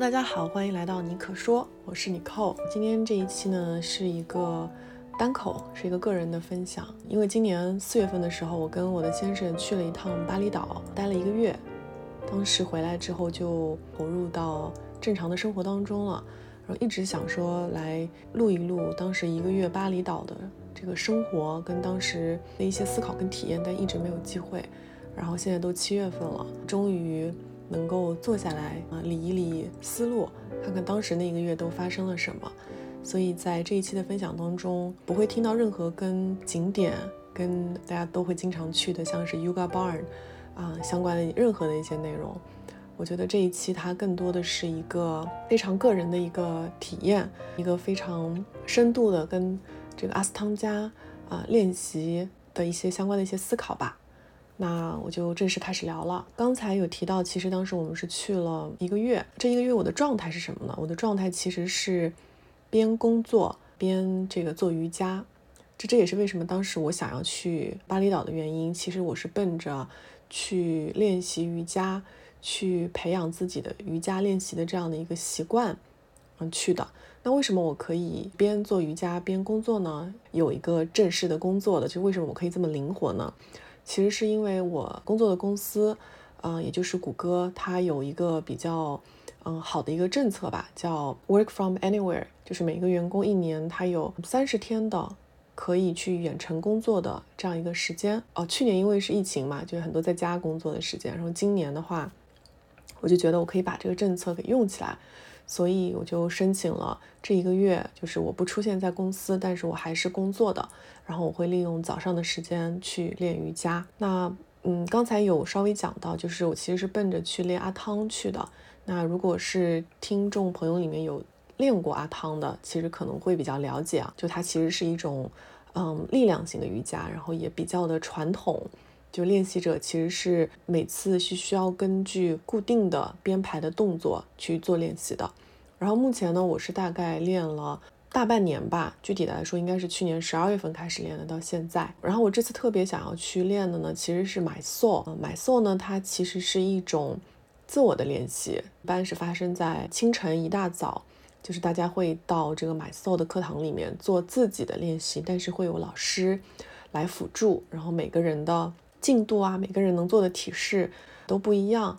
大家好，欢迎来到尼可说，我是尼寇。今天这一期呢是一个单口，是一个个人的分享。因为今年四月份的时候，我跟我的先生去了一趟巴厘岛，待了一个月。当时回来之后就投入到正常的生活当中了，然后一直想说来录一录当时一个月巴厘岛的这个生活跟当时的一些思考跟体验，但一直没有机会。然后现在都七月份了，终于。能够坐下来啊，理一理思路，看看当时那一个月都发生了什么。所以在这一期的分享当中，不会听到任何跟景点、跟大家都会经常去的，像是 Yoga Barn 啊相关的任何的一些内容。我觉得这一期它更多的是一个非常个人的一个体验，一个非常深度的跟这个阿斯汤加啊练习的一些相关的一些思考吧。那我就正式开始聊了。刚才有提到，其实当时我们是去了一个月。这一个月我的状态是什么呢？我的状态其实是边工作边这个做瑜伽。这这也是为什么当时我想要去巴厘岛的原因。其实我是奔着去练习瑜伽，去培养自己的瑜伽练习的这样的一个习惯，嗯去的。那为什么我可以边做瑜伽边工作呢？有一个正式的工作的，就为什么我可以这么灵活呢？其实是因为我工作的公司，嗯，也就是谷歌，它有一个比较，嗯，好的一个政策吧，叫 Work from Anywhere，就是每个员工一年他有三十天的可以去远程工作的这样一个时间。哦，去年因为是疫情嘛，就很多在家工作的时间，然后今年的话，我就觉得我可以把这个政策给用起来。所以我就申请了这一个月，就是我不出现在公司，但是我还是工作的。然后我会利用早上的时间去练瑜伽。那嗯，刚才有稍微讲到，就是我其实是奔着去练阿汤去的。那如果是听众朋友里面有练过阿汤的，其实可能会比较了解啊。就它其实是一种嗯力量型的瑜伽，然后也比较的传统。就练习者其实是每次是需要根据固定的编排的动作去做练习的。然后目前呢，我是大概练了大半年吧，具体的来说应该是去年十二月份开始练的，到现在。然后我这次特别想要去练的呢，其实是买 soul。买 soul 呢，它其实是一种自我的练习，一般是发生在清晨一大早，就是大家会到这个买 soul 的课堂里面做自己的练习，但是会有老师来辅助，然后每个人的。进度啊，每个人能做的体式都不一样。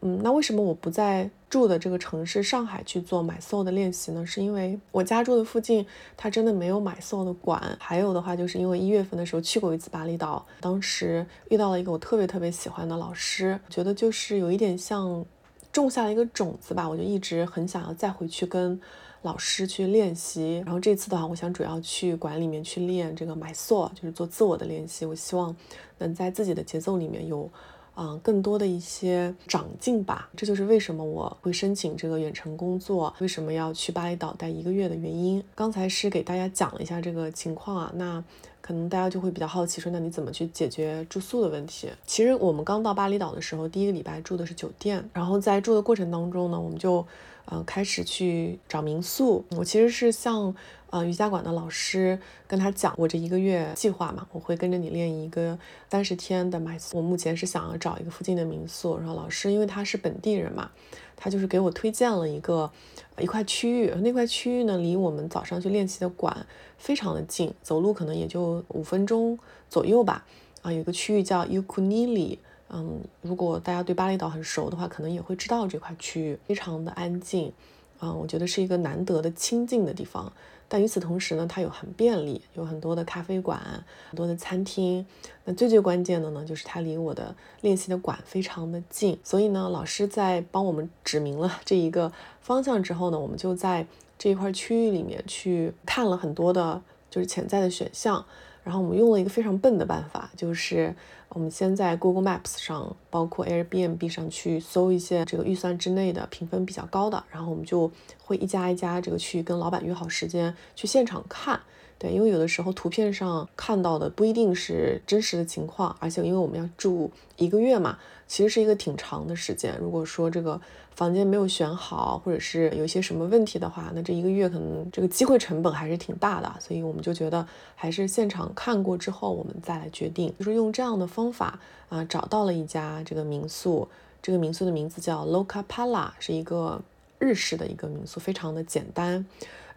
嗯，那为什么我不在住的这个城市上海去做买 soul 的练习呢？是因为我家住的附近，它真的没有买 soul 的馆。还有的话，就是因为一月份的时候去过一次巴厘岛，当时遇到了一个我特别特别喜欢的老师，觉得就是有一点像种下了一个种子吧，我就一直很想要再回去跟。老师去练习，然后这次的话，我想主要去馆里面去练这个 my soul，就是做自我的练习。我希望能在自己的节奏里面有，嗯，更多的一些长进吧。这就是为什么我会申请这个远程工作，为什么要去巴厘岛待一个月的原因。刚才是给大家讲了一下这个情况啊，那可能大家就会比较好奇，说那你怎么去解决住宿的问题？其实我们刚到巴厘岛的时候，第一个礼拜住的是酒店，然后在住的过程当中呢，我们就。呃，开始去找民宿。我其实是向呃瑜伽馆的老师跟他讲，我这一个月计划嘛，我会跟着你练一个三十天的 my。我目前是想要找一个附近的民宿，然后老师因为他是本地人嘛，他就是给我推荐了一个一块区域。那块区域呢，离我们早上去练习的馆非常的近，走路可能也就五分钟左右吧。啊，有个区域叫 Ukunili。嗯，如果大家对巴厘岛很熟的话，可能也会知道这块区域非常的安静，啊，我觉得是一个难得的清静的地方。但与此同时呢，它有很便利，有很多的咖啡馆，很多的餐厅。那最最关键的呢，就是它离我的练习的馆非常的近。所以呢，老师在帮我们指明了这一个方向之后呢，我们就在这一块区域里面去看了很多的，就是潜在的选项。然后我们用了一个非常笨的办法，就是我们先在 Google Maps 上，包括 Airbnb 上去搜一些这个预算之内的评分比较高的，然后我们就会一家一家这个去跟老板约好时间去现场看。对，因为有的时候图片上看到的不一定是真实的情况，而且因为我们要住一个月嘛，其实是一个挺长的时间。如果说这个房间没有选好，或者是有一些什么问题的话，那这一个月可能这个机会成本还是挺大的。所以我们就觉得还是现场看过之后，我们再来决定。就是用这样的方法啊，找到了一家这个民宿，这个民宿的名字叫 Loca Pala，是一个日式的一个民宿，非常的简单，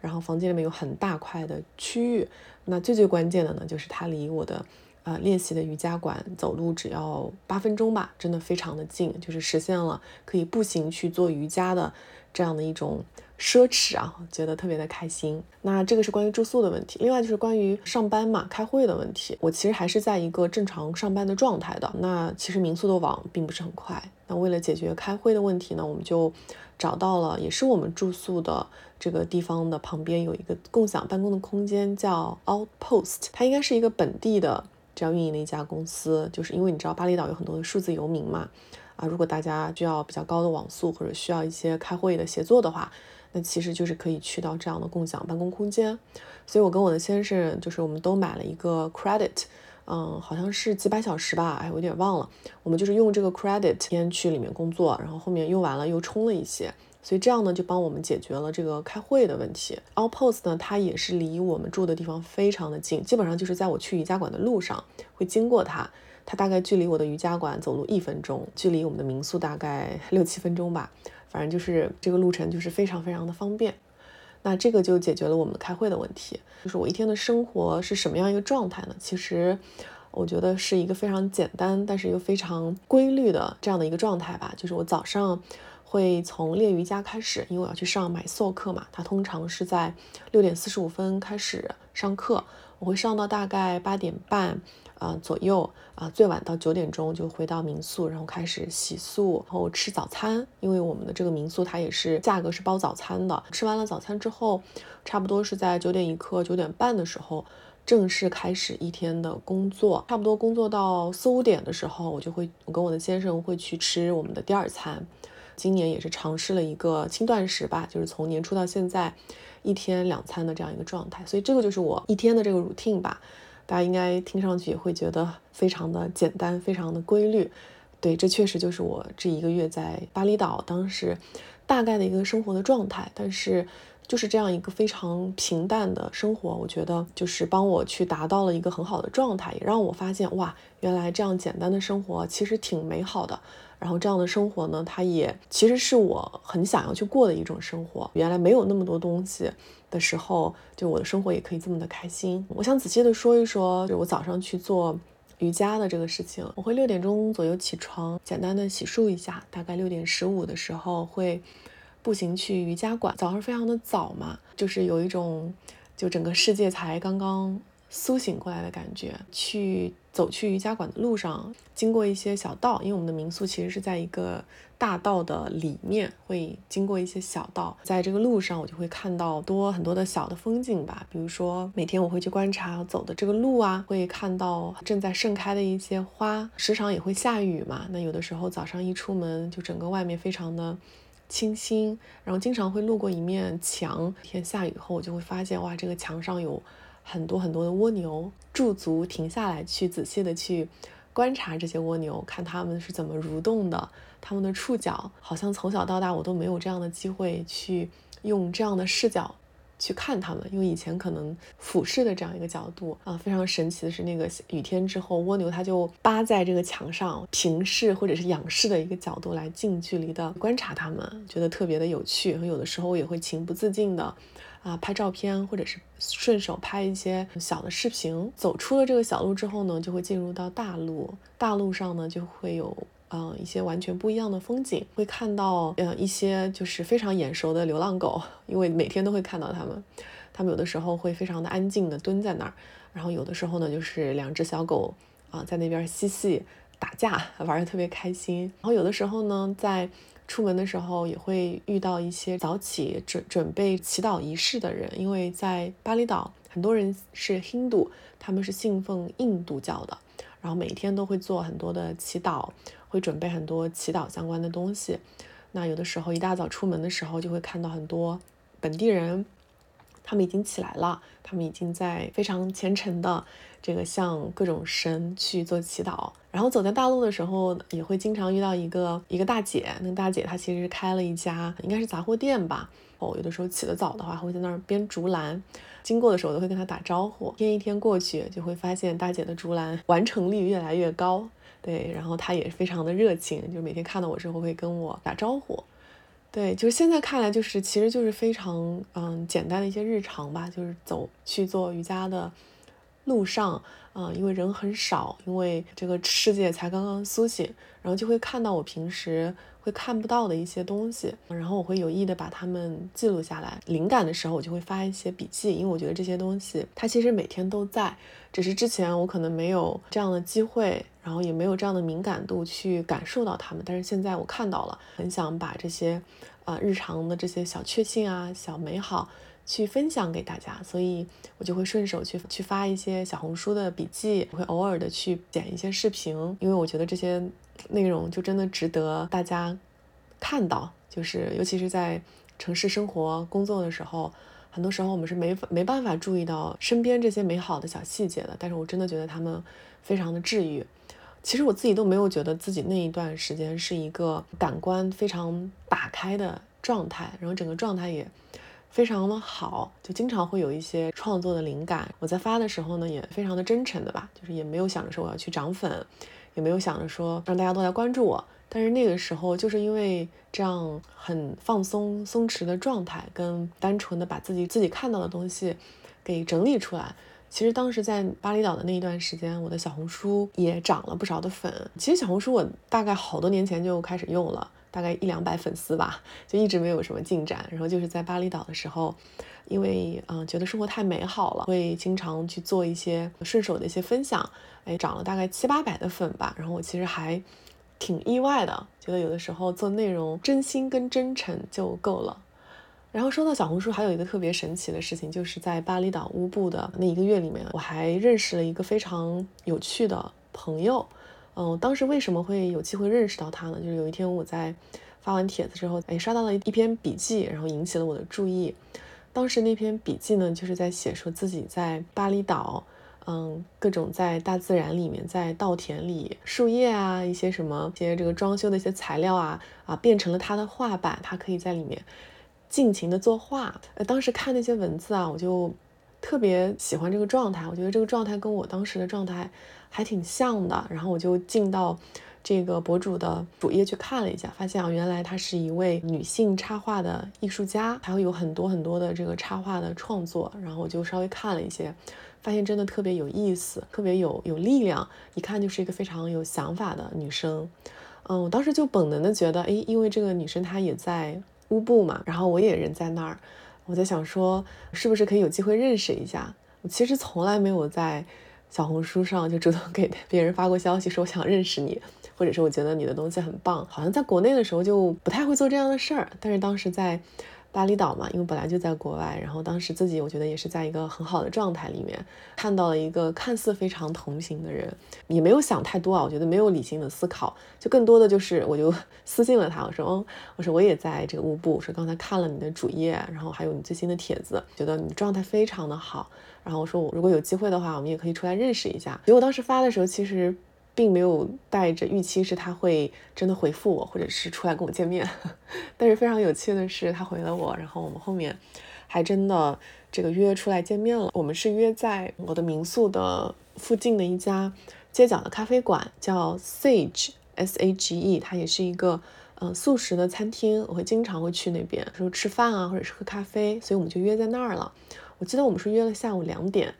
然后房间里面有很大块的区域。那最最关键的呢，就是它离我的呃练习的瑜伽馆走路只要八分钟吧，真的非常的近，就是实现了可以步行去做瑜伽的这样的一种。奢侈啊，觉得特别的开心。那这个是关于住宿的问题，另外就是关于上班嘛，开会的问题。我其实还是在一个正常上班的状态的。那其实民宿的网并不是很快。那为了解决开会的问题呢，我们就找到了，也是我们住宿的这个地方的旁边有一个共享办公的空间，叫 Outpost。它应该是一个本地的这样运营的一家公司。就是因为你知道巴厘岛有很多的数字游民嘛，啊，如果大家需要比较高的网速或者需要一些开会的协作的话。那其实就是可以去到这样的共享办公空间，所以我跟我的先生就是我们都买了一个 credit，嗯，好像是几百小时吧，哎，我有点忘了。我们就是用这个 credit 先去里面工作，然后后面用完了又充了一些，所以这样呢就帮我们解决了这个开会的问题。Outpost 呢，它也是离我们住的地方非常的近，基本上就是在我去瑜伽馆的路上会经过它，它大概距离我的瑜伽馆走路一分钟，距离我们的民宿大概六七分钟吧。反正就是这个路程就是非常非常的方便，那这个就解决了我们开会的问题。就是我一天的生活是什么样一个状态呢？其实我觉得是一个非常简单，但是又非常规律的这样的一个状态吧。就是我早上会从练瑜伽开始，因为我要去上买塑课嘛，它通常是在六点四十五分开始上课，我会上到大概八点半。啊，左右啊，最晚到九点钟就回到民宿，然后开始洗漱，然后吃早餐。因为我们的这个民宿它也是价格是包早餐的。吃完了早餐之后，差不多是在九点一刻、九点半的时候正式开始一天的工作。差不多工作到四五点的时候，我就会我跟我的先生会去吃我们的第二餐。今年也是尝试了一个轻断食吧，就是从年初到现在一天两餐的这样一个状态。所以这个就是我一天的这个 routine 吧。大家应该听上去也会觉得非常的简单，非常的规律。对，这确实就是我这一个月在巴厘岛当时大概的一个生活的状态。但是就是这样一个非常平淡的生活，我觉得就是帮我去达到了一个很好的状态，也让我发现哇，原来这样简单的生活其实挺美好的。然后这样的生活呢，它也其实是我很想要去过的一种生活。原来没有那么多东西的时候，就我的生活也可以这么的开心。我想仔细的说一说，就我早上去做瑜伽的这个事情。我会六点钟左右起床，简单的洗漱一下，大概六点十五的时候会步行去瑜伽馆。早上非常的早嘛，就是有一种就整个世界才刚刚。苏醒过来的感觉，去走去瑜伽馆的路上，经过一些小道，因为我们的民宿其实是在一个大道的里面，会经过一些小道，在这个路上我就会看到多很多的小的风景吧，比如说每天我会去观察走的这个路啊，会看到正在盛开的一些花，时常也会下雨嘛，那有的时候早上一出门就整个外面非常的清新，然后经常会路过一面墙，天下雨后我就会发现哇，这个墙上有。很多很多的蜗牛驻足停下来，去仔细的去观察这些蜗牛，看它们是怎么蠕动的，它们的触角，好像从小到大我都没有这样的机会去用这样的视角去看它们，因为以前可能俯视的这样一个角度啊，非常神奇的是，那个雨天之后，蜗牛它就扒在这个墙上，平视或者是仰视的一个角度来近距离的观察它们，觉得特别的有趣，有的时候也会情不自禁的。啊，拍照片或者是顺手拍一些小的视频。走出了这个小路之后呢，就会进入到大路。大路上呢，就会有嗯一些完全不一样的风景，会看到呃一些就是非常眼熟的流浪狗，因为每天都会看到它们。它们有的时候会非常的安静的蹲在那儿，然后有的时候呢，就是两只小狗啊在那边嬉戏打架，玩的特别开心。然后有的时候呢，在出门的时候也会遇到一些早起准准备祈祷仪式的人，因为在巴厘岛很多人是 Hindu，他们是信奉印度教的，然后每天都会做很多的祈祷，会准备很多祈祷相关的东西。那有的时候一大早出门的时候，就会看到很多本地人，他们已经起来了，他们已经在非常虔诚的。这个向各种神去做祈祷，然后走在大路的时候，也会经常遇到一个一个大姐。那个大姐她其实是开了一家应该是杂货店吧。哦，有的时候起得早的话，会在那儿编竹篮，经过的时候都会跟她打招呼。一天一天过去，就会发现大姐的竹篮完成率越来越高。对，然后她也非常的热情，就是每天看到我之后会跟我打招呼。对，就是现在看来，就是其实就是非常嗯简单的一些日常吧，就是走去做瑜伽的路上，啊，因为人很少，因为这个世界才刚刚苏醒，然后就会看到我平时。会看不到的一些东西，然后我会有意的把它们记录下来。灵感的时候，我就会发一些笔记，因为我觉得这些东西它其实每天都在，只是之前我可能没有这样的机会，然后也没有这样的敏感度去感受到它们。但是现在我看到了，很想把这些，呃，日常的这些小确幸啊、小美好去分享给大家，所以我就会顺手去去发一些小红书的笔记，我会偶尔的去剪一些视频，因为我觉得这些。内容就真的值得大家看到，就是尤其是在城市生活、工作的时候，很多时候我们是没没办法注意到身边这些美好的小细节的。但是我真的觉得他们非常的治愈。其实我自己都没有觉得自己那一段时间是一个感官非常打开的状态，然后整个状态也非常的好，就经常会有一些创作的灵感。我在发的时候呢，也非常的真诚的吧，就是也没有想着说我要去涨粉。也没有想着说让大家都来关注我，但是那个时候就是因为这样很放松、松弛的状态，跟单纯的把自己自己看到的东西给整理出来。其实当时在巴厘岛的那一段时间，我的小红书也涨了不少的粉。其实小红书我大概好多年前就开始用了，大概一两百粉丝吧，就一直没有什么进展。然后就是在巴厘岛的时候。因为嗯，觉得生活太美好了，会经常去做一些顺手的一些分享，哎，涨了大概七八百的粉吧。然后我其实还挺意外的，觉得有的时候做内容真心跟真诚就够了。然后说到小红书，还有一个特别神奇的事情，就是在巴厘岛乌布的那一个月里面，我还认识了一个非常有趣的朋友。嗯，当时为什么会有机会认识到他呢？就是有一天我在发完帖子之后，哎，刷到了一篇笔记，然后引起了我的注意。当时那篇笔记呢，就是在写说自己在巴厘岛，嗯，各种在大自然里面，在稻田里，树叶啊，一些什么，一些这个装修的一些材料啊，啊，变成了他的画板，他可以在里面尽情的作画。呃，当时看那些文字啊，我就特别喜欢这个状态，我觉得这个状态跟我当时的状态还挺像的。然后我就进到。这个博主的主页去看了一下，发现啊，原来她是一位女性插画的艺术家，还会有很多很多的这个插画的创作。然后我就稍微看了一些，发现真的特别有意思，特别有有力量，一看就是一个非常有想法的女生。嗯，我当时就本能的觉得，哎，因为这个女生她也在乌布嘛，然后我也人在那儿，我在想说，是不是可以有机会认识一下？我其实从来没有在小红书上就主动给别人发过消息说我想认识你。或者是我觉得你的东西很棒，好像在国内的时候就不太会做这样的事儿，但是当时在巴厘岛嘛，因为本来就在国外，然后当时自己我觉得也是在一个很好的状态里面，看到了一个看似非常同行的人，也没有想太多啊，我觉得没有理性的思考，就更多的就是我就 私信了他，我说，嗯，我说我也在这个乌布，我说刚才看了你的主页，然后还有你最新的帖子，觉得你状态非常的好，然后我说我如果有机会的话，我们也可以出来认识一下。结果当时发的时候，其实。并没有带着预期是他会真的回复我，或者是出来跟我见面。但是非常有趣的是，他回了我，然后我们后面还真的这个约出来见面了。我们是约在我的民宿的附近的一家街角的咖啡馆，叫 Sage S A G E，它也是一个嗯素食的餐厅。我会经常会去那边，说吃饭啊，或者是喝咖啡，所以我们就约在那儿了。我记得我们是约了下午两点。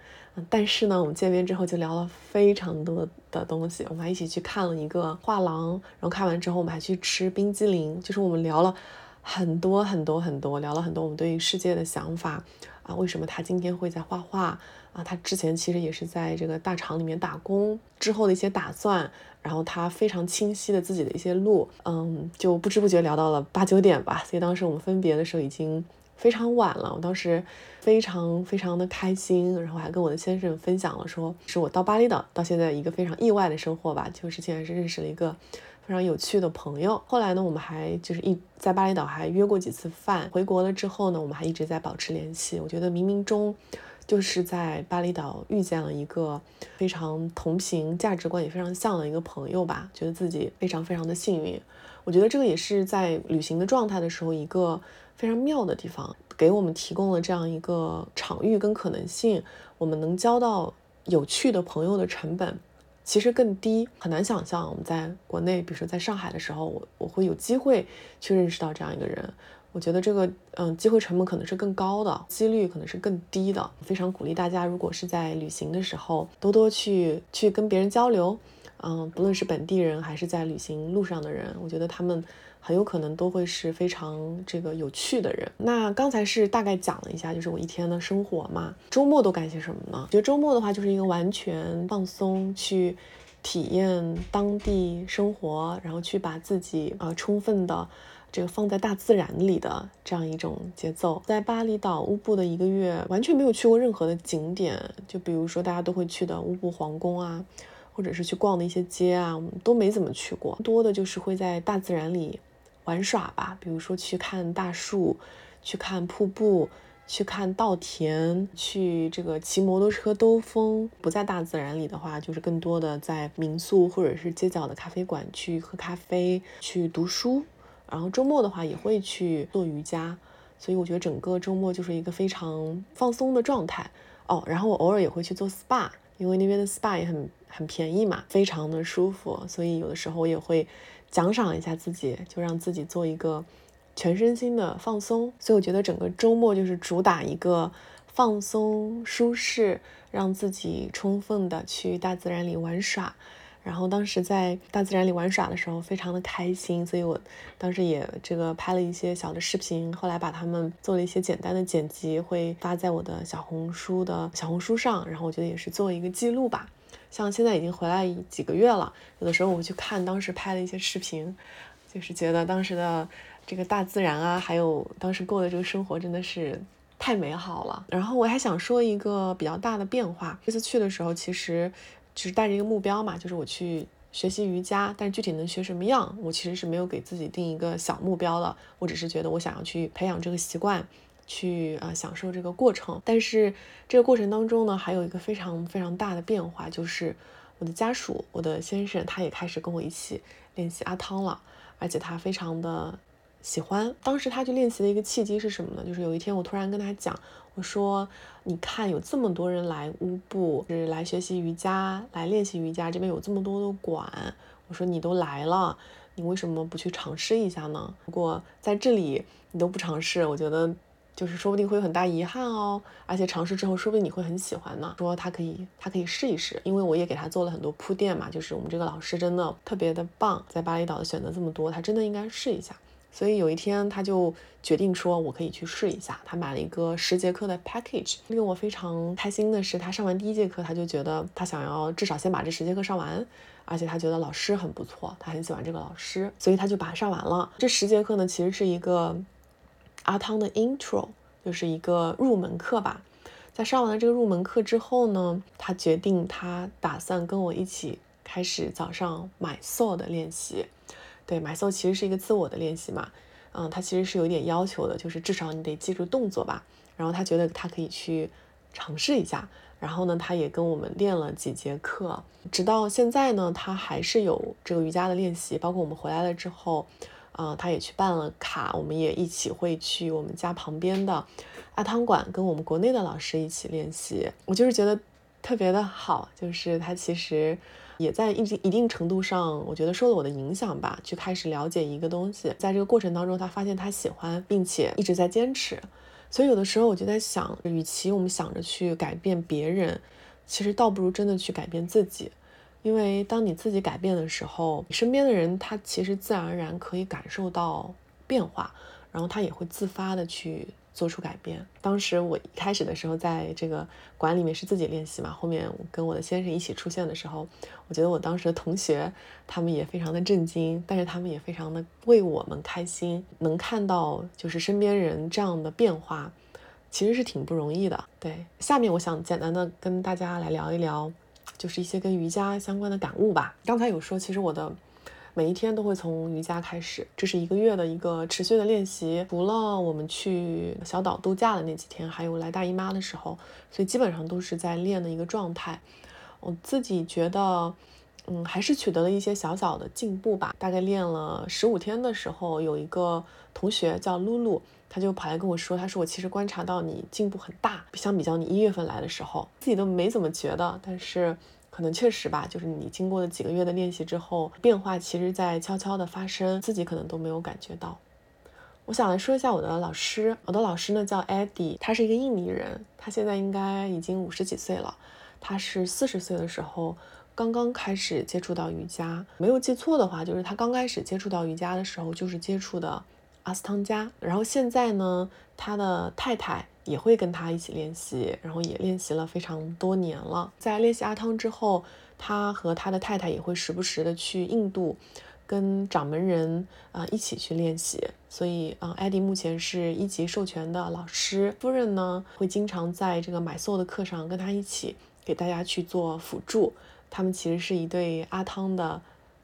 但是呢，我们见面之后就聊了非常多的东西。我们还一起去看了一个画廊，然后看完之后，我们还去吃冰激凌。就是我们聊了很多很多很多，聊了很多我们对于世界的想法啊。为什么他今天会在画画啊？他之前其实也是在这个大厂里面打工，之后的一些打算，然后他非常清晰的自己的一些路。嗯，就不知不觉聊到了八九点吧。所以当时我们分别的时候已经。非常晚了，我当时非常非常的开心，然后还跟我的先生分享了，说是我到巴厘岛到现在一个非常意外的收获吧，就是竟然是认识了一个非常有趣的朋友。后来呢，我们还就是一在巴厘岛还约过几次饭，回国了之后呢，我们还一直在保持联系。我觉得冥冥中就是在巴厘岛遇见了一个非常同频、价值观也非常像的一个朋友吧，觉得自己非常非常的幸运。我觉得这个也是在旅行的状态的时候一个。非常妙的地方，给我们提供了这样一个场域跟可能性，我们能交到有趣的朋友的成本其实更低，很难想象我们在国内，比如说在上海的时候，我我会有机会去认识到这样一个人。我觉得这个嗯，机会成本可能是更高的，几率可能是更低的。非常鼓励大家，如果是在旅行的时候，多多去去跟别人交流，嗯，不论是本地人还是在旅行路上的人，我觉得他们很有可能都会是非常这个有趣的人。那刚才是大概讲了一下，就是我一天的生活嘛，周末都干些什么呢？觉得周末的话就是一个完全放松，去体验当地生活，然后去把自己啊充分的。这个放在大自然里的这样一种节奏，在巴厘岛乌布的一个月，完全没有去过任何的景点，就比如说大家都会去的乌布皇宫啊，或者是去逛的一些街啊，我们都没怎么去过。多的就是会在大自然里玩耍吧，比如说去看大树，去看瀑布，去看稻田，去这个骑摩托车兜风。不在大自然里的话，就是更多的在民宿或者是街角的咖啡馆去喝咖啡，去读书。然后周末的话也会去做瑜伽，所以我觉得整个周末就是一个非常放松的状态哦。然后我偶尔也会去做 SPA，因为那边的 SPA 也很很便宜嘛，非常的舒服，所以有的时候我也会奖赏一下自己，就让自己做一个全身心的放松。所以我觉得整个周末就是主打一个放松、舒适，让自己充分的去大自然里玩耍。然后当时在大自然里玩耍的时候，非常的开心，所以我当时也这个拍了一些小的视频，后来把它们做了一些简单的剪辑，会发在我的小红书的小红书上。然后我觉得也是做一个记录吧。像现在已经回来几个月了，有的时候我去看当时拍的一些视频，就是觉得当时的这个大自然啊，还有当时过的这个生活真的是太美好了。然后我还想说一个比较大的变化，这次去的时候其实。就是带着一个目标嘛，就是我去学习瑜伽，但具体能学什么样，我其实是没有给自己定一个小目标的。我只是觉得我想要去培养这个习惯，去啊享受这个过程。但是这个过程当中呢，还有一个非常非常大的变化，就是我的家属，我的先生，他也开始跟我一起练习阿汤了，而且他非常的。喜欢当时他去练习的一个契机是什么呢？就是有一天我突然跟他讲，我说：“你看，有这么多人来乌布，是来学习瑜伽，来练习瑜伽，这边有这么多的馆。我说你都来了，你为什么不去尝试一下呢？如果在这里你都不尝试，我觉得就是说不定会有很大遗憾哦。而且尝试之后，说不定你会很喜欢呢。说他可以，他可以试一试，因为我也给他做了很多铺垫嘛。就是我们这个老师真的特别的棒，在巴厘岛的选择这么多，他真的应该试一下。”所以有一天，他就决定说：“我可以去试一下。”他买了一个十节课的 package。令我非常开心的是，他上完第一节课，他就觉得他想要至少先把这十节课上完，而且他觉得老师很不错，他很喜欢这个老师，所以他就把它上完了。这十节课呢，其实是一个阿汤的 intro，就是一个入门课吧。在上完了这个入门课之后呢，他决定他打算跟我一起开始早上买 soul 的练习。对，买 s o 其实是一个自我的练习嘛，嗯，他其实是有点要求的，就是至少你得记住动作吧。然后他觉得他可以去尝试一下，然后呢，他也跟我们练了几节课，直到现在呢，他还是有这个瑜伽的练习。包括我们回来了之后，啊，他也去办了卡，我们也一起会去我们家旁边的阿汤馆跟我们国内的老师一起练习。我就是觉得特别的好，就是他其实。也在一定一定程度上，我觉得受了我的影响吧，去开始了解一个东西，在这个过程当中，他发现他喜欢，并且一直在坚持。所以有的时候我就在想，与其我们想着去改变别人，其实倒不如真的去改变自己。因为当你自己改变的时候，你身边的人他其实自然而然可以感受到变化，然后他也会自发的去。做出改变。当时我一开始的时候，在这个馆里面是自己练习嘛。后面跟我的先生一起出现的时候，我觉得我当时的同学他们也非常的震惊，但是他们也非常的为我们开心。能看到就是身边人这样的变化，其实是挺不容易的。对，下面我想简单的跟大家来聊一聊，就是一些跟瑜伽相关的感悟吧。刚才有说，其实我的。每一天都会从瑜伽开始，这是一个月的一个持续的练习。除了我们去小岛度假的那几天，还有来大姨妈的时候，所以基本上都是在练的一个状态。我自己觉得，嗯，还是取得了一些小小的进步吧。大概练了十五天的时候，有一个同学叫露露，他就跑来跟我说，他说我其实观察到你进步很大，相比较你一月份来的时候，自己都没怎么觉得，但是。可能确实吧，就是你经过了几个月的练习之后，变化其实在悄悄的发生，自己可能都没有感觉到。我想来说一下我的老师，我的老师呢叫 Eddie，他是一个印尼人，他现在应该已经五十几岁了。他是四十岁的时候刚刚开始接触到瑜伽，没有记错的话，就是他刚开始接触到瑜伽的时候就是接触的阿斯汤加。然后现在呢，他的太太也会跟他一起练习，然后也练习了非常多年了。在练习阿汤之后，他和他的太太也会时不时的去印度。跟掌门人啊一起去练习，所以啊，艾迪目前是一级授权的老师，夫人呢会经常在这个买 soul 的课上跟他一起给大家去做辅助。他们其实是一对阿汤的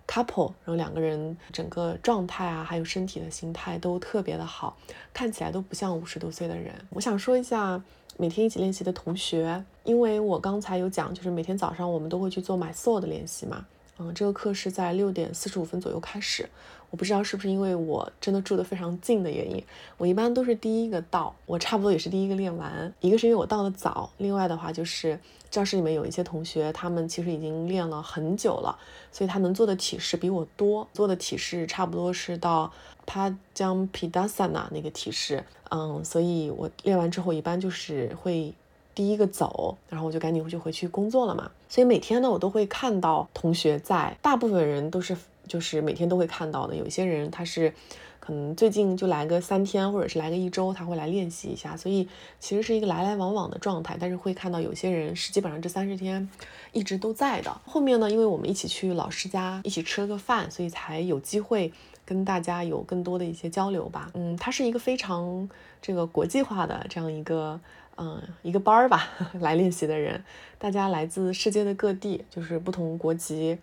couple，然后两个人整个状态啊，还有身体的心态都特别的好，看起来都不像五十多岁的人。我想说一下每天一起练习的同学，因为我刚才有讲，就是每天早上我们都会去做 my soul 的练习嘛。嗯，这个课是在六点四十五分左右开始。我不知道是不是因为我真的住得非常近的原因，我一般都是第一个到，我差不多也是第一个练完。一个是因为我到的早，另外的话就是教室里面有一些同学，他们其实已经练了很久了，所以他能做的体式比我多，做的体式差不多是到 Pajamapidasana 那个体式。嗯，所以我练完之后一般就是会。第一个走，然后我就赶紧回去回去工作了嘛。所以每天呢，我都会看到同学在，大部分人都是就是每天都会看到的。有些人他是可能最近就来个三天，或者是来个一周，他会来练习一下。所以其实是一个来来往往的状态。但是会看到有些人是基本上这三十天一直都在的。后面呢，因为我们一起去老师家一起吃了个饭，所以才有机会跟大家有更多的一些交流吧。嗯，它是一个非常这个国际化的这样一个。嗯，一个班儿吧，来练习的人，大家来自世界的各地，就是不同国籍，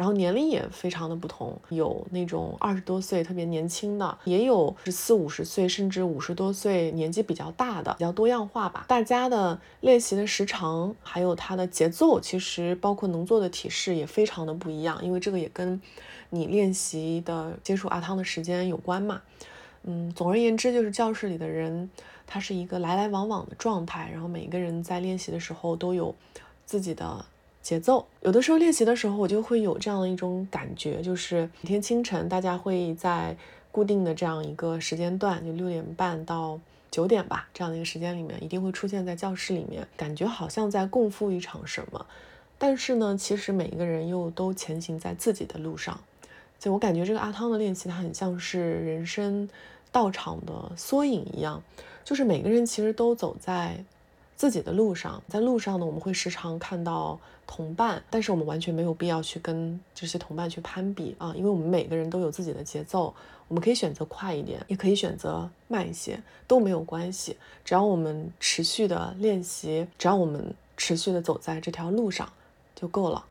然后年龄也非常的不同，有那种二十多岁特别年轻的，也有是四五十岁甚至五十多岁年纪比较大的，比较多样化吧。大家的练习的时长还有它的节奏，其实包括能做的体式也非常的不一样，因为这个也跟你练习的接触阿汤的时间有关嘛。嗯，总而言之，就是教室里的人。他是一个来来往往的状态，然后每个人在练习的时候都有自己的节奏。有的时候练习的时候，我就会有这样的一种感觉，就是每天清晨大家会在固定的这样一个时间段，就六点半到九点吧，这样的一个时间里面，一定会出现在教室里面，感觉好像在共赴一场什么。但是呢，其实每一个人又都前行在自己的路上。就我感觉这个阿汤的练习，它很像是人生道场的缩影一样。就是每个人其实都走在自己的路上，在路上呢，我们会时常看到同伴，但是我们完全没有必要去跟这些同伴去攀比啊，因为我们每个人都有自己的节奏，我们可以选择快一点，也可以选择慢一些，都没有关系，只要我们持续的练习，只要我们持续的走在这条路上就够了。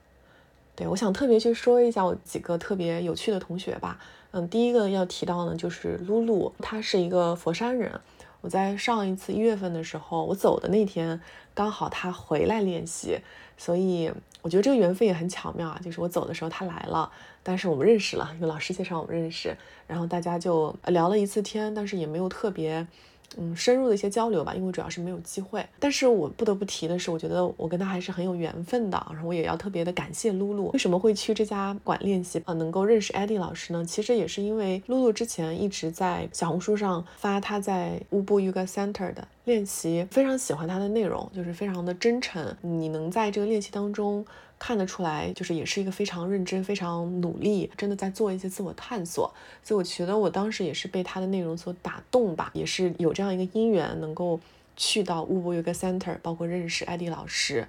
对我想特别去说一下我几个特别有趣的同学吧，嗯，第一个要提到呢就是露露，她是一个佛山人。我在上一次一月份的时候，我走的那天刚好他回来练习，所以我觉得这个缘分也很巧妙啊。就是我走的时候他来了，但是我们认识了，有老师介绍我们认识，然后大家就聊了一次天，但是也没有特别。嗯，深入的一些交流吧，因为主要是没有机会。但是我不得不提的是，我觉得我跟他还是很有缘分的。然后我也要特别的感谢露露。为什么会去这家馆练习啊？能够认识艾迪老师呢？其实也是因为露露之前一直在小红书上发他在乌布 Yoga Center 的练习，非常喜欢他的内容，就是非常的真诚。你能在这个练习当中。看得出来，就是也是一个非常认真、非常努力，真的在做一些自我探索。所以我觉得我当时也是被他的内容所打动吧，也是有这样一个因缘，能够去到乌布 Yoga Center，包括认识艾迪老师。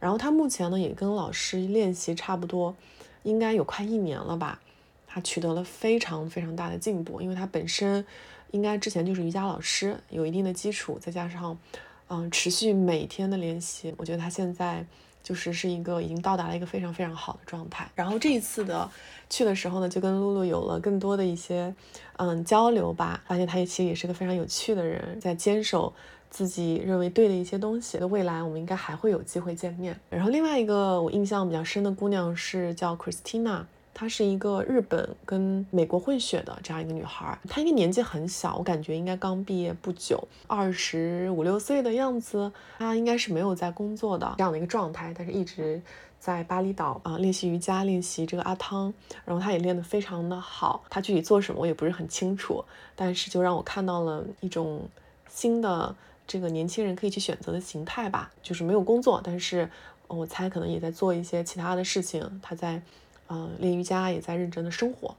然后他目前呢也跟老师练习差不多，应该有快一年了吧。他取得了非常非常大的进步，因为他本身应该之前就是瑜伽老师，有一定的基础，再加上嗯持续每天的练习，我觉得他现在。就是是一个已经到达了一个非常非常好的状态。然后这一次的去的时候呢，就跟露露有了更多的一些嗯交流吧，发现她也其实也是个非常有趣的人，在坚守自己认为对的一些东西。未来我们应该还会有机会见面。然后另外一个我印象比较深的姑娘是叫 Christina，她是一个日本跟美国混血的这样一个女孩，她应该年纪很小，我感觉应该刚毕业不久，二十五六岁的样子。她应该是没有在工作的这样的一个状态，但是一直在巴厘岛啊练习瑜伽，练习这个阿汤，然后她也练得非常的好。她具体做什么我也不是很清楚，但是就让我看到了一种新的这个年轻人可以去选择的形态吧，就是没有工作，但是我猜可能也在做一些其他的事情。她在。嗯，练瑜伽也在认真的生活。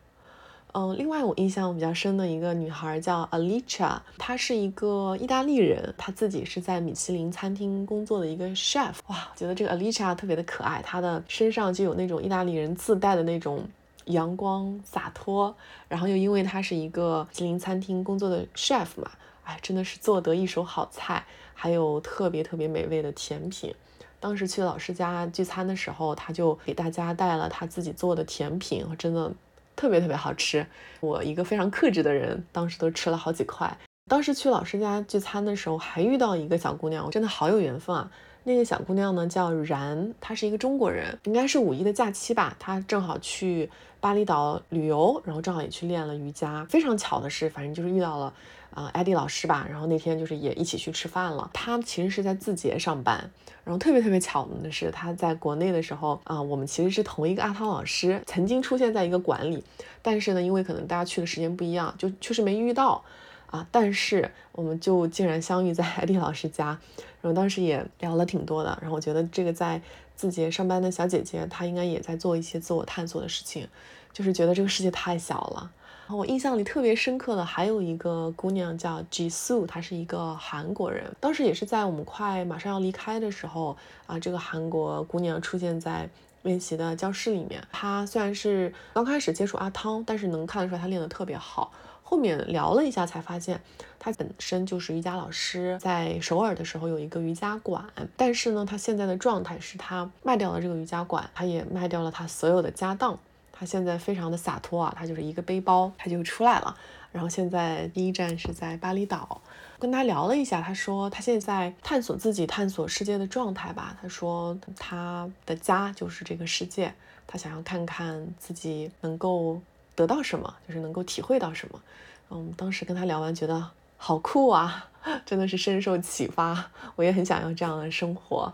嗯，另外我印象比较深的一个女孩叫 Alicia，她是一个意大利人，她自己是在米其林餐厅工作的一个 chef。哇，我觉得这个 Alicia 特别的可爱，她的身上就有那种意大利人自带的那种阳光洒脱。然后又因为她是一个米其林餐厅工作的 chef 嘛，哎，真的是做得一手好菜，还有特别特别美味的甜品。当时去老师家聚餐的时候，他就给大家带了他自己做的甜品，真的特别特别好吃。我一个非常克制的人，当时都吃了好几块。当时去老师家聚餐的时候，还遇到一个小姑娘，我真的好有缘分啊。那个小姑娘呢叫然，她是一个中国人，应该是五一的假期吧，她正好去巴厘岛旅游，然后正好也去练了瑜伽。非常巧的是，反正就是遇到了。啊，艾迪老师吧，然后那天就是也一起去吃饭了。她其实是在字节上班，然后特别特别巧的是，她在国内的时候啊，我们其实是同一个阿汤老师，曾经出现在一个馆里，但是呢，因为可能大家去的时间不一样，就确实没遇到啊。但是我们就竟然相遇在艾迪老师家，然后当时也聊了挺多的。然后我觉得这个在字节上班的小姐姐，她应该也在做一些自我探索的事情，就是觉得这个世界太小了。我印象里特别深刻的还有一个姑娘叫 Jisoo，她是一个韩国人。当时也是在我们快马上要离开的时候啊，这个韩国姑娘出现在练习的教室里面。她虽然是刚开始接触阿汤，但是能看得出来她练得特别好。后面聊了一下才发现，她本身就是瑜伽老师，在首尔的时候有一个瑜伽馆。但是呢，她现在的状态是她卖掉了这个瑜伽馆，她也卖掉了她所有的家当。他现在非常的洒脱啊，他就是一个背包，他就出来了。然后现在第一站是在巴厘岛，跟他聊了一下，他说他现在探索自己、探索世界的状态吧。他说他的家就是这个世界，他想要看看自己能够得到什么，就是能够体会到什么。嗯，当时跟他聊完，觉得好酷啊，真的是深受启发。我也很想要这样的生活。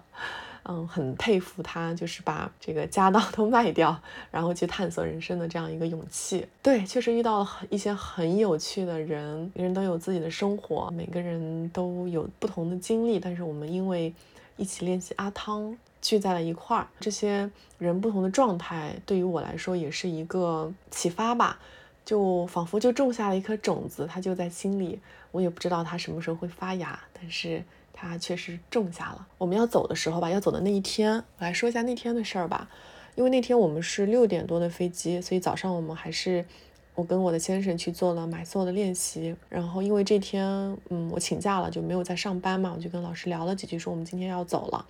嗯，很佩服他，就是把这个家当都卖掉，然后去探索人生的这样一个勇气。对，确实遇到了一些很有趣的人，每个人都有自己的生活，每个人都有不同的经历，但是我们因为一起练习阿汤聚在了一块儿。这些人不同的状态对于我来说也是一个启发吧，就仿佛就种下了一颗种子，它就在心里，我也不知道它什么时候会发芽，但是。它确实种下了。我们要走的时候吧，要走的那一天，我来说一下那天的事儿吧。因为那天我们是六点多的飞机，所以早上我们还是我跟我的先生去做了买座的练习。然后因为这天，嗯，我请假了，就没有在上班嘛，我就跟老师聊了几句，说我们今天要走了。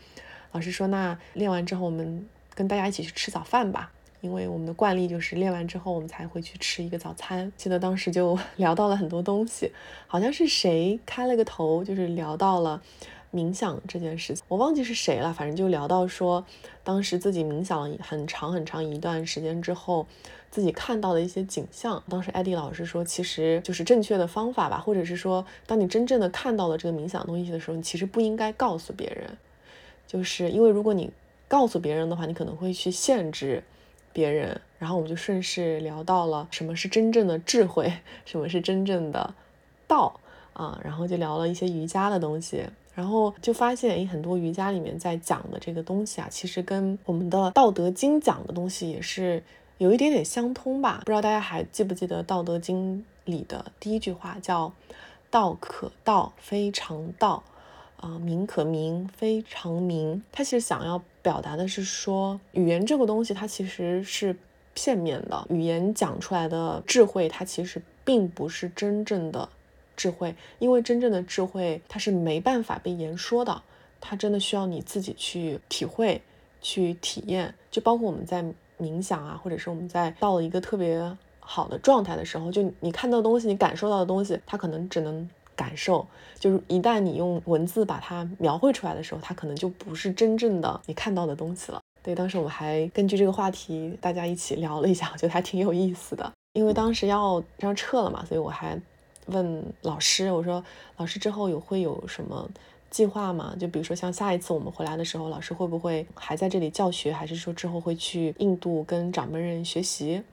老师说，那练完之后，我们跟大家一起去吃早饭吧。因为我们的惯例就是练完之后，我们才会去吃一个早餐。记得当时就 聊到了很多东西，好像是谁开了个头，就是聊到了冥想这件事情。我忘记是谁了，反正就聊到说，当时自己冥想了很长很长一段时间之后，自己看到的一些景象。当时艾迪老师说，其实就是正确的方法吧，或者是说，当你真正的看到了这个冥想东西的时候，你其实不应该告诉别人，就是因为如果你告诉别人的话，你可能会去限制。别人，然后我们就顺势聊到了什么是真正的智慧，什么是真正的道啊，然后就聊了一些瑜伽的东西，然后就发现，诶，很多瑜伽里面在讲的这个东西啊，其实跟我们的《道德经》讲的东西也是有一点点相通吧？不知道大家还记不记得《道德经》里的第一句话叫“道可道，非常道”。啊，名可名，非常名。他其实想要表达的是说，语言这个东西它其实是片面的，语言讲出来的智慧，它其实并不是真正的智慧，因为真正的智慧它是没办法被言说的，它真的需要你自己去体会、去体验。就包括我们在冥想啊，或者是我们在到了一个特别好的状态的时候，就你看到东西，你感受到的东西，它可能只能。感受就是，一旦你用文字把它描绘出来的时候，它可能就不是真正的你看到的东西了。对，当时我们还根据这个话题，大家一起聊了一下，我觉得还挺有意思的。因为当时要要撤了嘛，所以我还问老师，我说老师之后有会有什么计划吗？就比如说像下一次我们回来的时候，老师会不会还在这里教学，还是说之后会去印度跟掌门人学习？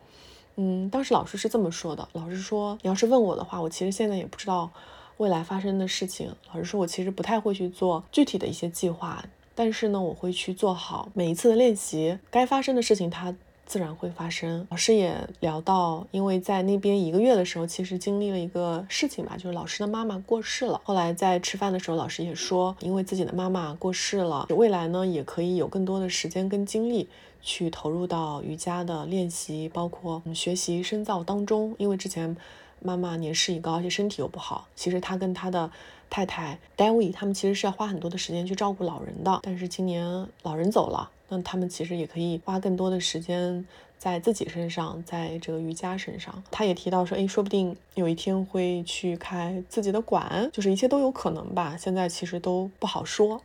嗯，当时老师是这么说的，老师说你要是问我的话，我其实现在也不知道未来发生的事情。老师说我其实不太会去做具体的一些计划。但是呢，我会去做好每一次的练习，该发生的事情它自然会发生。老师也聊到，因为在那边一个月的时候，其实经历了一个事情吧，就是老师的妈妈过世了。后来在吃饭的时候，老师也说，因为自己的妈妈过世了，未来呢也可以有更多的时间跟精力去投入到瑜伽的练习，包括学习深造当中。因为之前妈妈年事已高，而且身体又不好，其实他跟他的。太太 d a v i 他们其实是要花很多的时间去照顾老人的，但是今年老人走了，那他们其实也可以花更多的时间在自己身上，在这个瑜伽身上。他也提到说，哎，说不定有一天会去开自己的馆，就是一切都有可能吧。现在其实都不好说。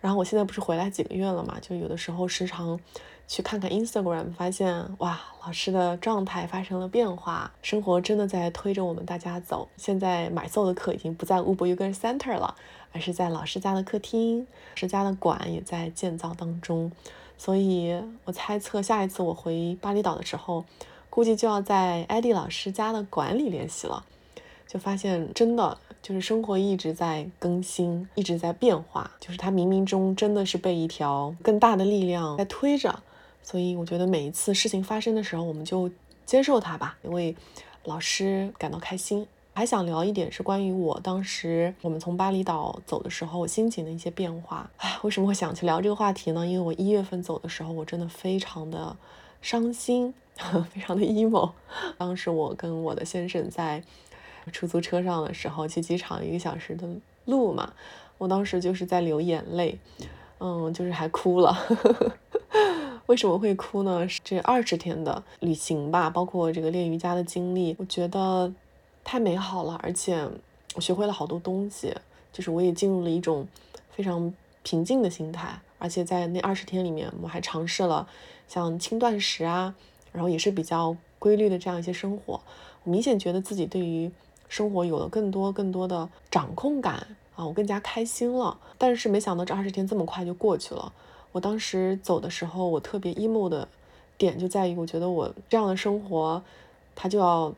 然后我现在不是回来几个月了嘛，就有的时候时常。去看看 Instagram，发现哇，老师的状态发生了变化，生活真的在推着我们大家走。现在买奏的课已经不在 Uber Yoga Center 了，而是在老师家的客厅，老师家的馆也在建造当中。所以我猜测下一次我回巴厘岛的时候，估计就要在艾迪老师家的馆里练习了。就发现真的就是生活一直在更新，一直在变化，就是它冥冥中真的是被一条更大的力量在推着。所以我觉得每一次事情发生的时候，我们就接受它吧，因为老师感到开心。还想聊一点是关于我当时我们从巴厘岛走的时候，我心情的一些变化。哎，为什么会想去聊这个话题呢？因为我一月份走的时候，我真的非常的伤心，非常的 emo。当时我跟我的先生在出租车上的时候，去机场一个小时的路嘛，我当时就是在流眼泪，嗯，就是还哭了。为什么会哭呢？这二十天的旅行吧，包括这个练瑜伽的经历，我觉得太美好了，而且我学会了好多东西，就是我也进入了一种非常平静的心态，而且在那二十天里面，我还尝试了像轻断食啊，然后也是比较规律的这样一些生活，我明显觉得自己对于生活有了更多更多的掌控感啊，我更加开心了。但是没想到这二十天这么快就过去了。我当时走的时候，我特别 emo 的点就在于，我觉得我这样的生活，它就要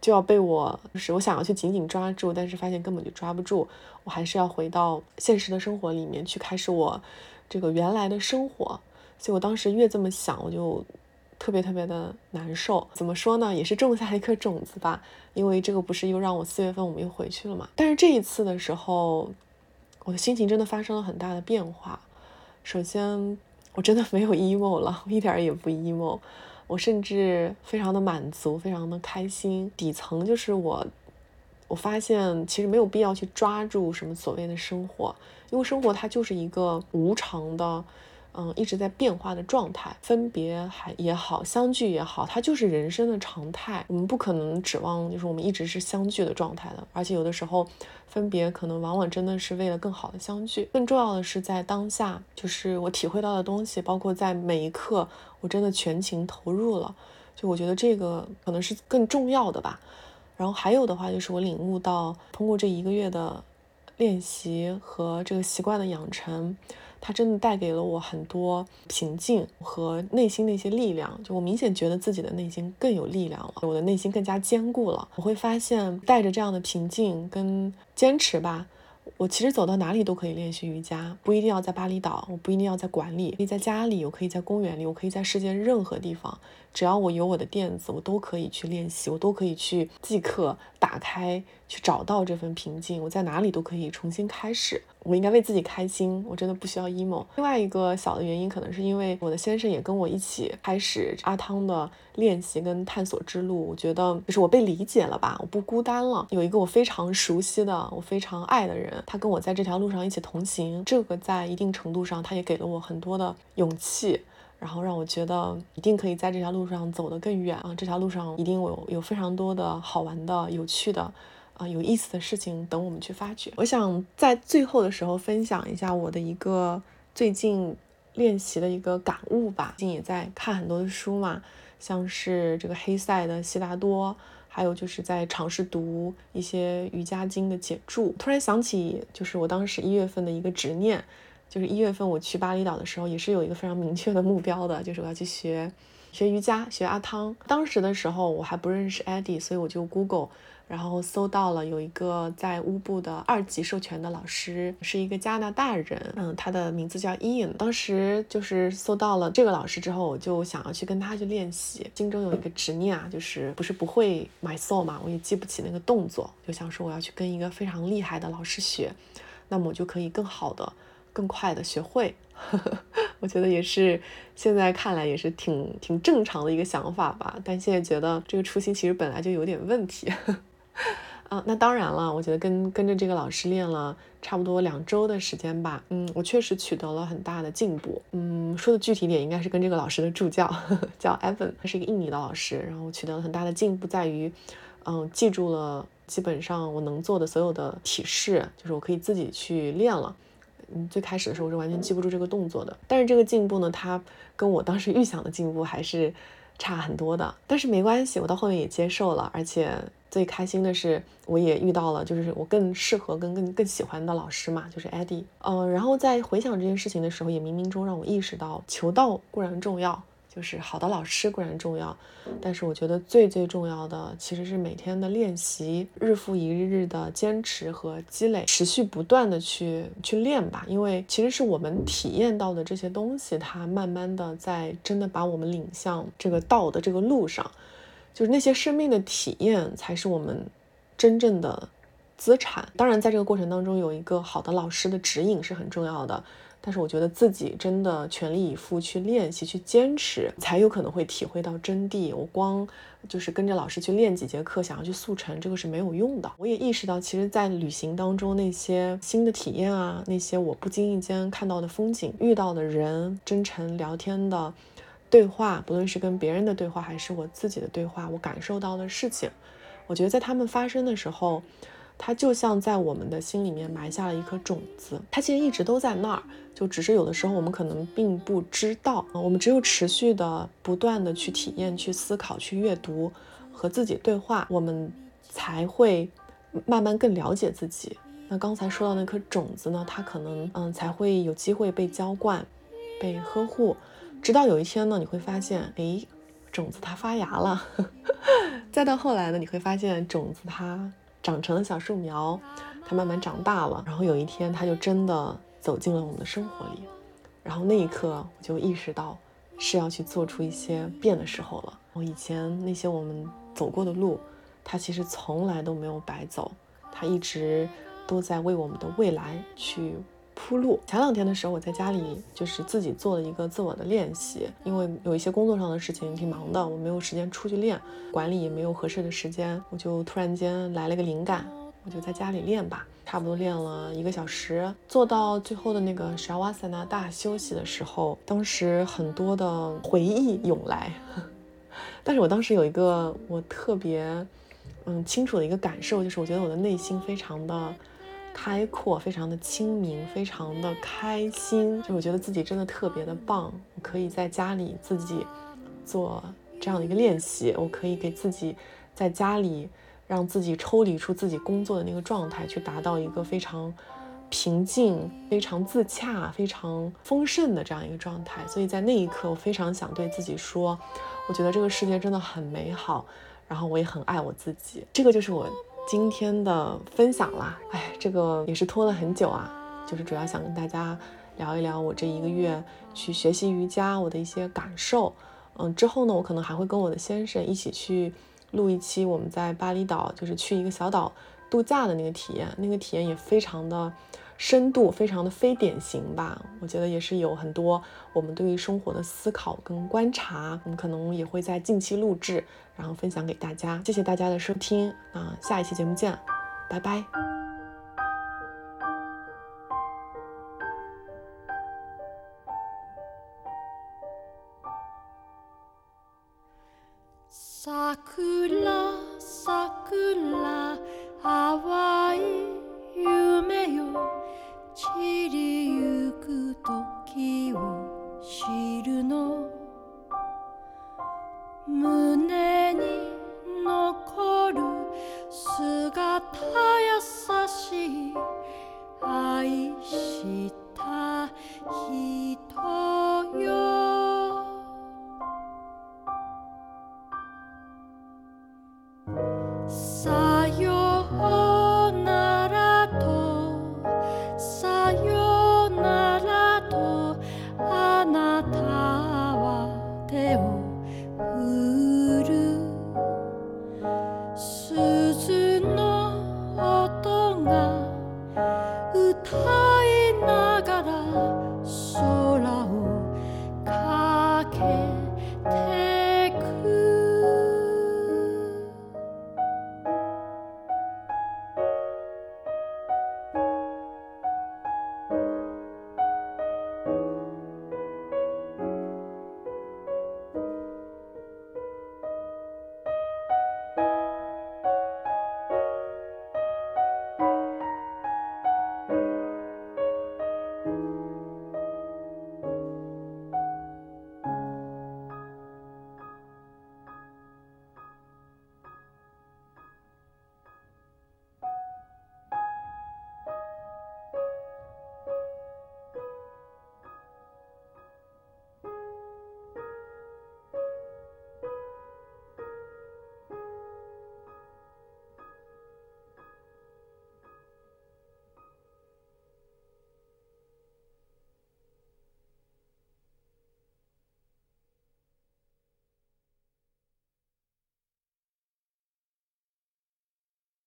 就要被我，就是我想要去紧紧抓住，但是发现根本就抓不住，我还是要回到现实的生活里面去开始我这个原来的生活。所以我当时越这么想，我就特别特别的难受。怎么说呢？也是种下一颗种子吧，因为这个不是又让我四月份我们又回去了嘛。但是这一次的时候，我的心情真的发生了很大的变化。首先，我真的没有 emo 了，我一点也不 emo，我甚至非常的满足，非常的开心。底层就是我，我发现其实没有必要去抓住什么所谓的生活，因为生活它就是一个无常的。嗯，一直在变化的状态，分别还也好，相聚也好，它就是人生的常态。我们不可能指望就是我们一直是相聚的状态的，而且有的时候分别可能往往真的是为了更好的相聚。更重要的是在当下，就是我体会到的东西，包括在每一刻，我真的全情投入了。就我觉得这个可能是更重要的吧。然后还有的话就是我领悟到，通过这一个月的练习和这个习惯的养成。它真的带给了我很多平静和内心的一些力量，就我明显觉得自己的内心更有力量了，我的内心更加坚固了。我会发现，带着这样的平静跟坚持吧。我其实走到哪里都可以练习瑜伽，不一定要在巴厘岛，我不一定要在馆里，可以在家里，我可以在公园里，我可以在世界任何地方，只要我有我的垫子，我都可以去练习，我都可以去即刻打开，去找到这份平静。我在哪里都可以重新开始。我应该为自己开心，我真的不需要 emo。另外一个小的原因，可能是因为我的先生也跟我一起开始阿汤的练习跟探索之路。我觉得就是我被理解了吧，我不孤单了，有一个我非常熟悉的、我非常爱的人，他跟我在这条路上一起同行。这个在一定程度上，他也给了我很多的勇气，然后让我觉得一定可以在这条路上走得更远啊！这条路上一定有有非常多的好玩的、有趣的。啊，有意思的事情等我们去发掘。我想在最后的时候分享一下我的一个最近练习的一个感悟吧。最近也在看很多的书嘛，像是这个黑塞的《悉达多》，还有就是在尝试读一些瑜伽经的解注。突然想起，就是我当时一月份的一个执念，就是一月份我去巴厘岛的时候，也是有一个非常明确的目标的，就是我要去学学瑜伽，学阿汤。当时的时候我还不认识 Eddie，所以我就 Google。然后搜到了有一个在乌布的二级授权的老师，是一个加拿大人，嗯，他的名字叫 Ian。当时就是搜到了这个老师之后，我就想要去跟他去练习，心中有一个执念啊，就是不是不会 my soul 嘛，我也记不起那个动作，就想说我要去跟一个非常厉害的老师学，那么我就可以更好的、更快的学会。我觉得也是，现在看来也是挺挺正常的一个想法吧，但现在觉得这个初心其实本来就有点问题。啊，那当然了，我觉得跟跟着这个老师练了差不多两周的时间吧，嗯，我确实取得了很大的进步。嗯，说的具体点，应该是跟这个老师的助教 叫 Evan，他是一个印尼的老师，然后取得了很大的进步，在于，嗯，记住了基本上我能做的所有的体式，就是我可以自己去练了。嗯，最开始的时候我是完全记不住这个动作的，但是这个进步呢，它跟我当时预想的进步还是差很多的。但是没关系，我到后面也接受了，而且。最开心的是，我也遇到了，就是我更适合、跟更更喜欢的老师嘛，就是 Eddie。嗯，然后在回想这件事情的时候，也冥冥中让我意识到，求道固然重要，就是好的老师固然重要，但是我觉得最最重要的其实是每天的练习，日复一日的坚持和积累，持续不断的去去练吧。因为其实是我们体验到的这些东西，它慢慢的在真的把我们领向这个道的这个路上。就是那些生命的体验才是我们真正的资产。当然，在这个过程当中，有一个好的老师的指引是很重要的。但是，我觉得自己真的全力以赴去练习、去坚持，才有可能会体会到真谛。我光就是跟着老师去练几节课，想要去速成，这个是没有用的。我也意识到，其实，在旅行当中，那些新的体验啊，那些我不经意间看到的风景、遇到的人、真诚聊天的。对话，不论是跟别人的对话，还是我自己的对话，我感受到的事情，我觉得在他们发生的时候，它就像在我们的心里面埋下了一颗种子，它其实一直都在那儿，就只是有的时候我们可能并不知道。我们只有持续的、不断的去体验、去思考、去阅读和自己对话，我们才会慢慢更了解自己。那刚才说到那颗种子呢，它可能嗯才会有机会被浇灌、被呵护。直到有一天呢，你会发现，哎，种子它发芽了。再到后来呢，你会发现种子它长成了小树苗，它慢慢长大了。然后有一天，它就真的走进了我们的生活里。然后那一刻，我就意识到是要去做出一些变的时候了。我以前那些我们走过的路，它其实从来都没有白走，它一直都在为我们的未来去。铺路。前两天的时候，我在家里就是自己做了一个自我的练习，因为有一些工作上的事情挺忙的，我没有时间出去练，管理也没有合适的时间，我就突然间来了个灵感，我就在家里练吧，差不多练了一个小时，做到最后的那个 shavasana 大休息的时候，当时很多的回忆涌来，但是我当时有一个我特别嗯清楚的一个感受，就是我觉得我的内心非常的。开阔，非常的清明，非常的开心，就我觉得自己真的特别的棒。我可以在家里自己做这样的一个练习，我可以给自己在家里让自己抽离出自己工作的那个状态，去达到一个非常平静、非常自洽、非常丰盛的这样一个状态。所以在那一刻，我非常想对自己说，我觉得这个世界真的很美好，然后我也很爱我自己。这个就是我。今天的分享啦，哎，这个也是拖了很久啊，就是主要想跟大家聊一聊我这一个月去学习瑜伽我的一些感受。嗯，之后呢，我可能还会跟我的先生一起去录一期我们在巴厘岛，就是去一个小岛度假的那个体验，那个体验也非常的。深度非常的非典型吧，我觉得也是有很多我们对于生活的思考跟观察，我们可能也会在近期录制，然后分享给大家。谢谢大家的收听，那，下一期节目见，拜拜。